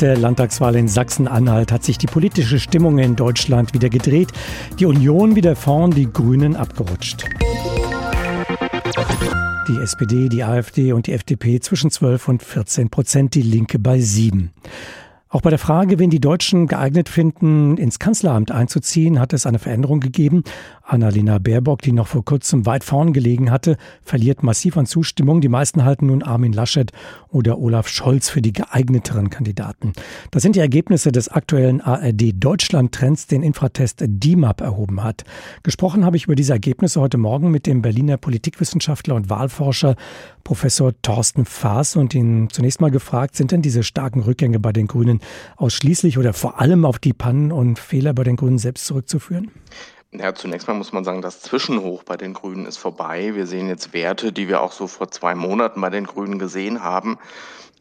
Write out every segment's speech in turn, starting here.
der Landtagswahl in Sachsen-Anhalt hat sich die politische Stimmung in Deutschland wieder gedreht. Die Union wieder vorn, die Grünen abgerutscht. Die SPD, die AfD und die FDP zwischen 12 und 14 Prozent, die Linke bei 7. Auch bei der Frage, wen die Deutschen geeignet finden, ins Kanzleramt einzuziehen, hat es eine Veränderung gegeben. Annalena Baerbock, die noch vor kurzem weit vorn gelegen hatte, verliert massiv an Zustimmung. Die meisten halten nun Armin Laschet oder Olaf Scholz für die geeigneteren Kandidaten. Das sind die Ergebnisse des aktuellen ARD Deutschland Trends, den Infratest DIMAP erhoben hat. Gesprochen habe ich über diese Ergebnisse heute Morgen mit dem Berliner Politikwissenschaftler und Wahlforscher Professor Thorsten Faas und ihn zunächst mal gefragt, sind denn diese starken Rückgänge bei den Grünen ausschließlich oder vor allem auf die Pannen und Fehler bei den Grünen selbst zurückzuführen? Ja, zunächst mal muss man sagen, das Zwischenhoch bei den Grünen ist vorbei. Wir sehen jetzt Werte, die wir auch so vor zwei Monaten bei den Grünen gesehen haben.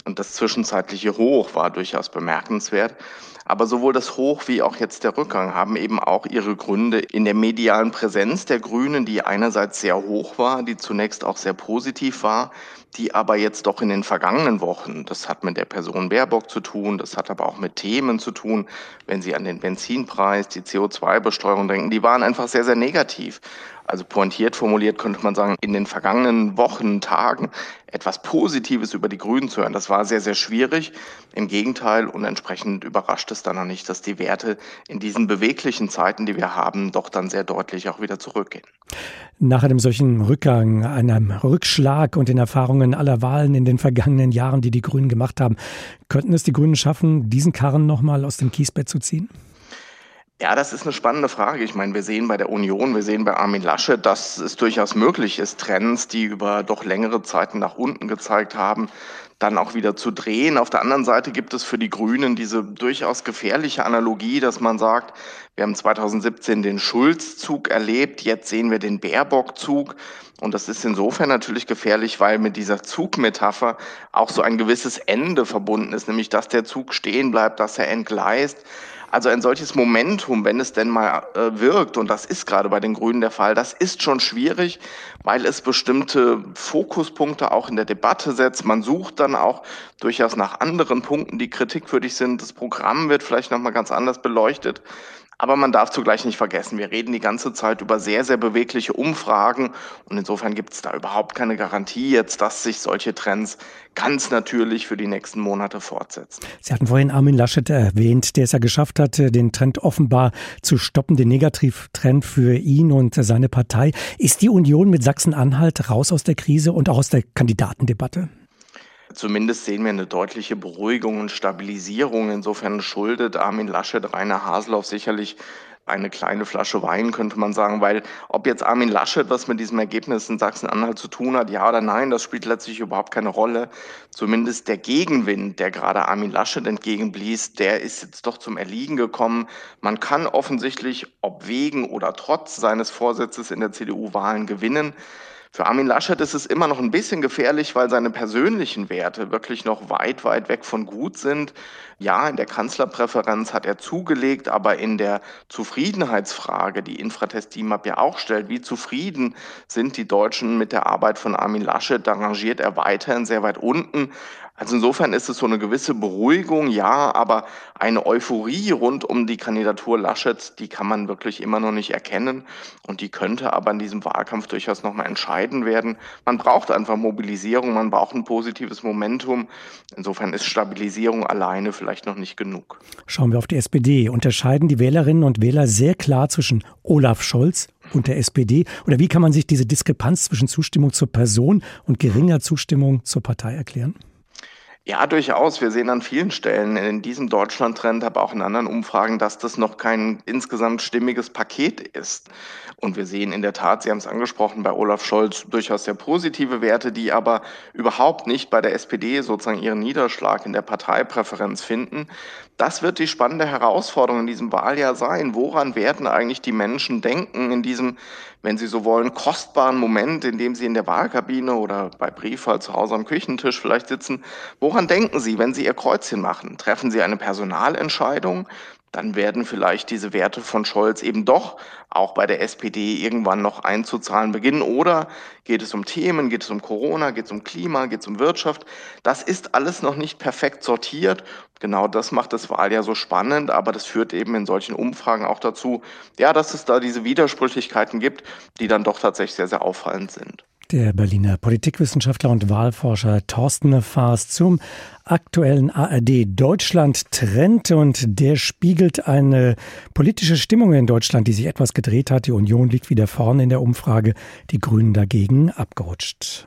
Und das zwischenzeitliche Hoch war durchaus bemerkenswert. Aber sowohl das Hoch wie auch jetzt der Rückgang haben eben auch ihre Gründe in der medialen Präsenz der Grünen, die einerseits sehr hoch war, die zunächst auch sehr positiv war, die aber jetzt doch in den vergangenen Wochen, das hat mit der Person Baerbock zu tun, das hat aber auch mit Themen zu tun, wenn Sie an den Benzinpreis, die CO2-Besteuerung denken, die waren einfach sehr, sehr negativ. Also pointiert formuliert könnte man sagen, in den vergangenen Wochen, Tagen etwas Positives über die Grünen zu hören. Das war sehr, sehr schwierig. Im Gegenteil und entsprechend überrascht es dann noch nicht, dass die Werte in diesen beweglichen Zeiten, die wir haben, doch dann sehr deutlich auch wieder zurückgehen. Nach einem solchen Rückgang, einem Rückschlag und den Erfahrungen aller Wahlen in den vergangenen Jahren, die die Grünen gemacht haben, könnten es die Grünen schaffen, diesen Karren nochmal aus dem Kiesbett zu ziehen? Ja, das ist eine spannende Frage. Ich meine, wir sehen bei der Union, wir sehen bei Armin Lasche, dass es durchaus möglich ist, Trends, die über doch längere Zeiten nach unten gezeigt haben, dann auch wieder zu drehen. Auf der anderen Seite gibt es für die Grünen diese durchaus gefährliche Analogie, dass man sagt, wir haben 2017 den Schulz-Zug erlebt, jetzt sehen wir den Baerbock-Zug. Und das ist insofern natürlich gefährlich, weil mit dieser Zugmetapher auch so ein gewisses Ende verbunden ist, nämlich dass der Zug stehen bleibt, dass er entgleist. Also ein solches Momentum, wenn es denn mal äh, wirkt, und das ist gerade bei den Grünen der Fall, das ist schon schwierig, weil es bestimmte Fokuspunkte auch in der Debatte setzt. Man sucht dann auch durchaus nach anderen Punkten, die kritikwürdig sind. Das Programm wird vielleicht nochmal ganz anders beleuchtet. Aber man darf zugleich nicht vergessen, wir reden die ganze Zeit über sehr, sehr bewegliche Umfragen und insofern gibt es da überhaupt keine Garantie jetzt, dass sich solche Trends ganz natürlich für die nächsten Monate fortsetzen. Sie hatten vorhin Armin Laschet erwähnt, der es ja geschafft hat, den Trend offenbar zu stoppen, den Negativtrend für ihn und seine Partei. Ist die Union mit Sachsen-Anhalt raus aus der Krise und auch aus der Kandidatendebatte? Zumindest sehen wir eine deutliche Beruhigung und Stabilisierung. Insofern schuldet Armin Laschet Rainer Haseloff sicherlich eine kleine Flasche Wein, könnte man sagen, weil ob jetzt Armin Laschet was mit diesem Ergebnis in Sachsen-Anhalt zu tun hat, ja oder nein, das spielt letztlich überhaupt keine Rolle. Zumindest der Gegenwind, der gerade Armin Laschet entgegenblies, der ist jetzt doch zum Erliegen gekommen. Man kann offensichtlich, ob wegen oder trotz seines Vorsitzes in der CDU Wahlen gewinnen. Für Armin Laschet ist es immer noch ein bisschen gefährlich, weil seine persönlichen Werte wirklich noch weit, weit weg von gut sind. Ja, in der Kanzlerpräferenz hat er zugelegt, aber in der Zufriedenheitsfrage, die Infratest DIMAP ja auch stellt, wie zufrieden sind die Deutschen mit der Arbeit von Armin Laschet, da rangiert er weiterhin sehr weit unten. Also insofern ist es so eine gewisse Beruhigung, ja, aber eine Euphorie rund um die Kandidatur Laschet, die kann man wirklich immer noch nicht erkennen und die könnte aber in diesem Wahlkampf durchaus nochmal entscheiden werden. Man braucht einfach Mobilisierung, man braucht ein positives Momentum. Insofern ist Stabilisierung alleine vielleicht noch nicht genug. Schauen wir auf die SPD. Unterscheiden die Wählerinnen und Wähler sehr klar zwischen Olaf Scholz und der SPD? Oder wie kann man sich diese Diskrepanz zwischen Zustimmung zur Person und geringer Zustimmung zur Partei erklären? Ja, durchaus. Wir sehen an vielen Stellen in diesem Deutschland-Trend, aber auch in anderen Umfragen, dass das noch kein insgesamt stimmiges Paket ist. Und wir sehen in der Tat, Sie haben es angesprochen, bei Olaf Scholz durchaus sehr positive Werte, die aber überhaupt nicht bei der SPD sozusagen ihren Niederschlag in der Parteipräferenz finden. Das wird die spannende Herausforderung in diesem Wahljahr sein. Woran werden eigentlich die Menschen denken in diesem, wenn sie so wollen, kostbaren Moment, in dem sie in der Wahlkabine oder bei Briefwahl zu Hause am Küchentisch vielleicht sitzen? Woran denken sie, wenn sie ihr Kreuzchen machen? Treffen sie eine Personalentscheidung? dann werden vielleicht diese Werte von Scholz eben doch auch bei der SPD irgendwann noch einzuzahlen beginnen. Oder geht es um Themen, geht es um Corona, geht es um Klima, geht es um Wirtschaft? Das ist alles noch nicht perfekt sortiert. Genau das macht das Wahljahr so spannend, aber das führt eben in solchen Umfragen auch dazu, ja, dass es da diese Widersprüchlichkeiten gibt, die dann doch tatsächlich sehr, sehr auffallend sind. Der Berliner Politikwissenschaftler und Wahlforscher Thorsten Faas zum aktuellen ARD Deutschland Trend und der spiegelt eine politische Stimmung in Deutschland, die sich etwas gedreht hat. Die Union liegt wieder vorne in der Umfrage, die Grünen dagegen abgerutscht.